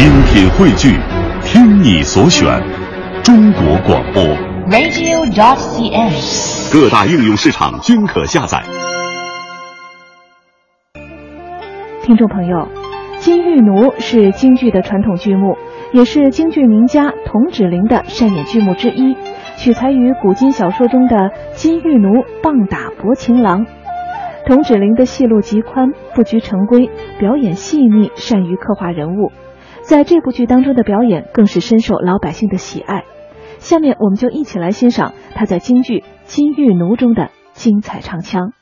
精品汇聚，听你所选，中国广播。radio.cn。各大应用市场均可下载。听众朋友，《金玉奴》是京剧的传统剧目，也是京剧名家童芷苓的擅演剧目之一，取材于古今小说中的金玉奴棒打薄情郎。童芷苓的戏路极宽，不拘成规，表演细腻，善于刻画人物，在这部剧当中的表演更是深受老百姓的喜爱。下面我们就一起来欣赏他在京剧《金玉奴》中的精彩唱腔。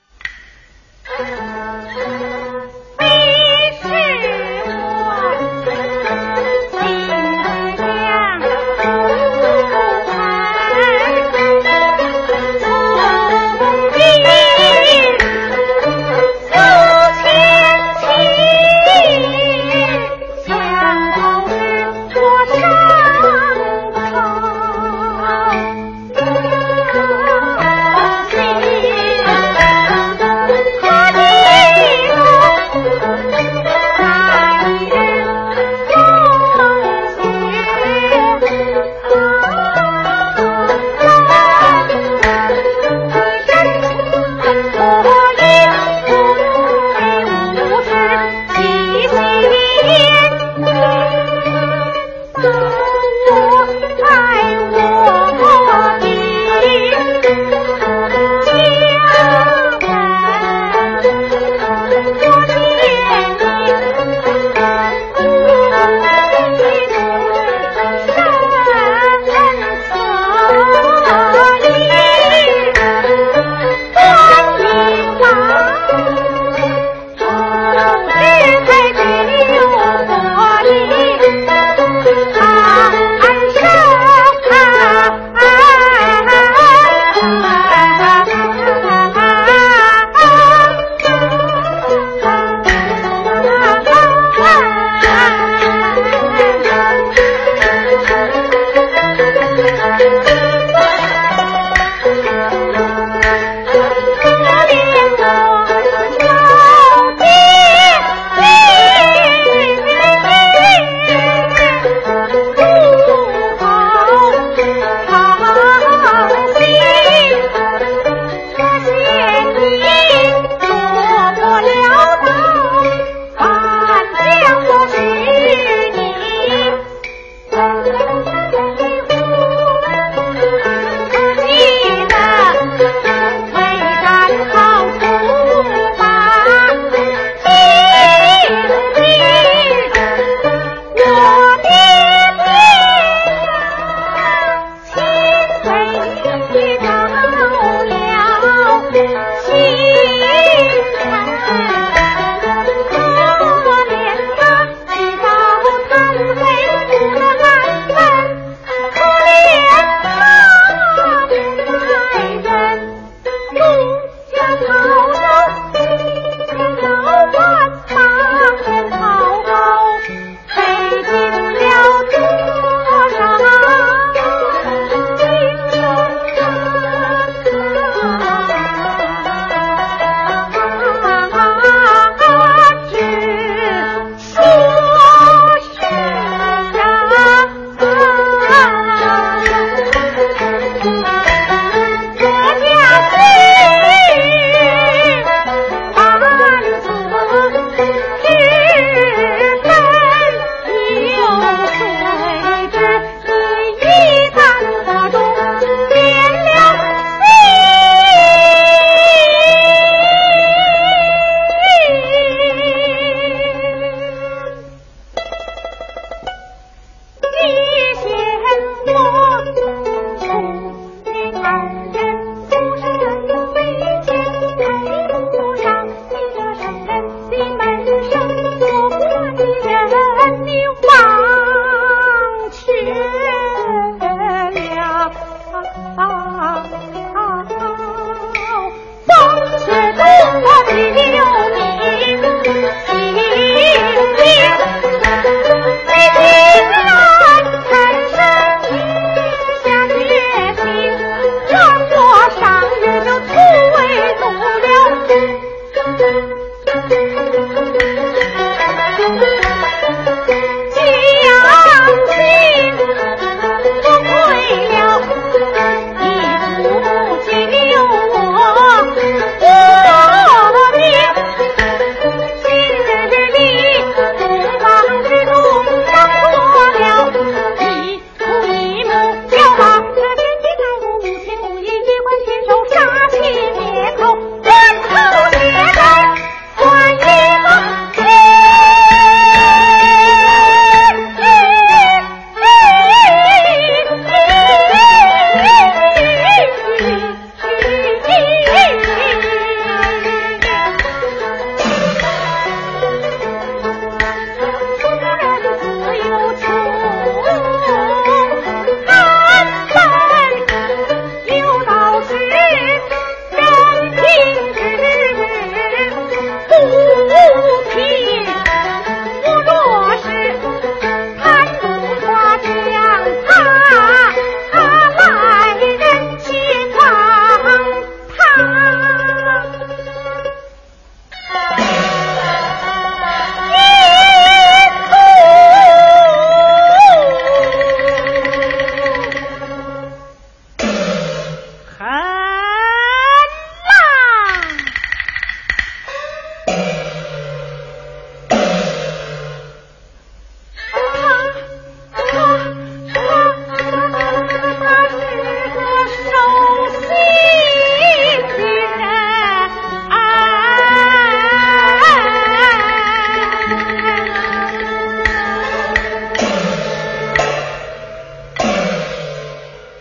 金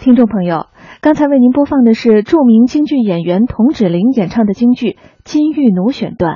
听众朋友，刚才为您播放的是著名京剧演员童芷苓演唱的京剧《金玉奴》选段。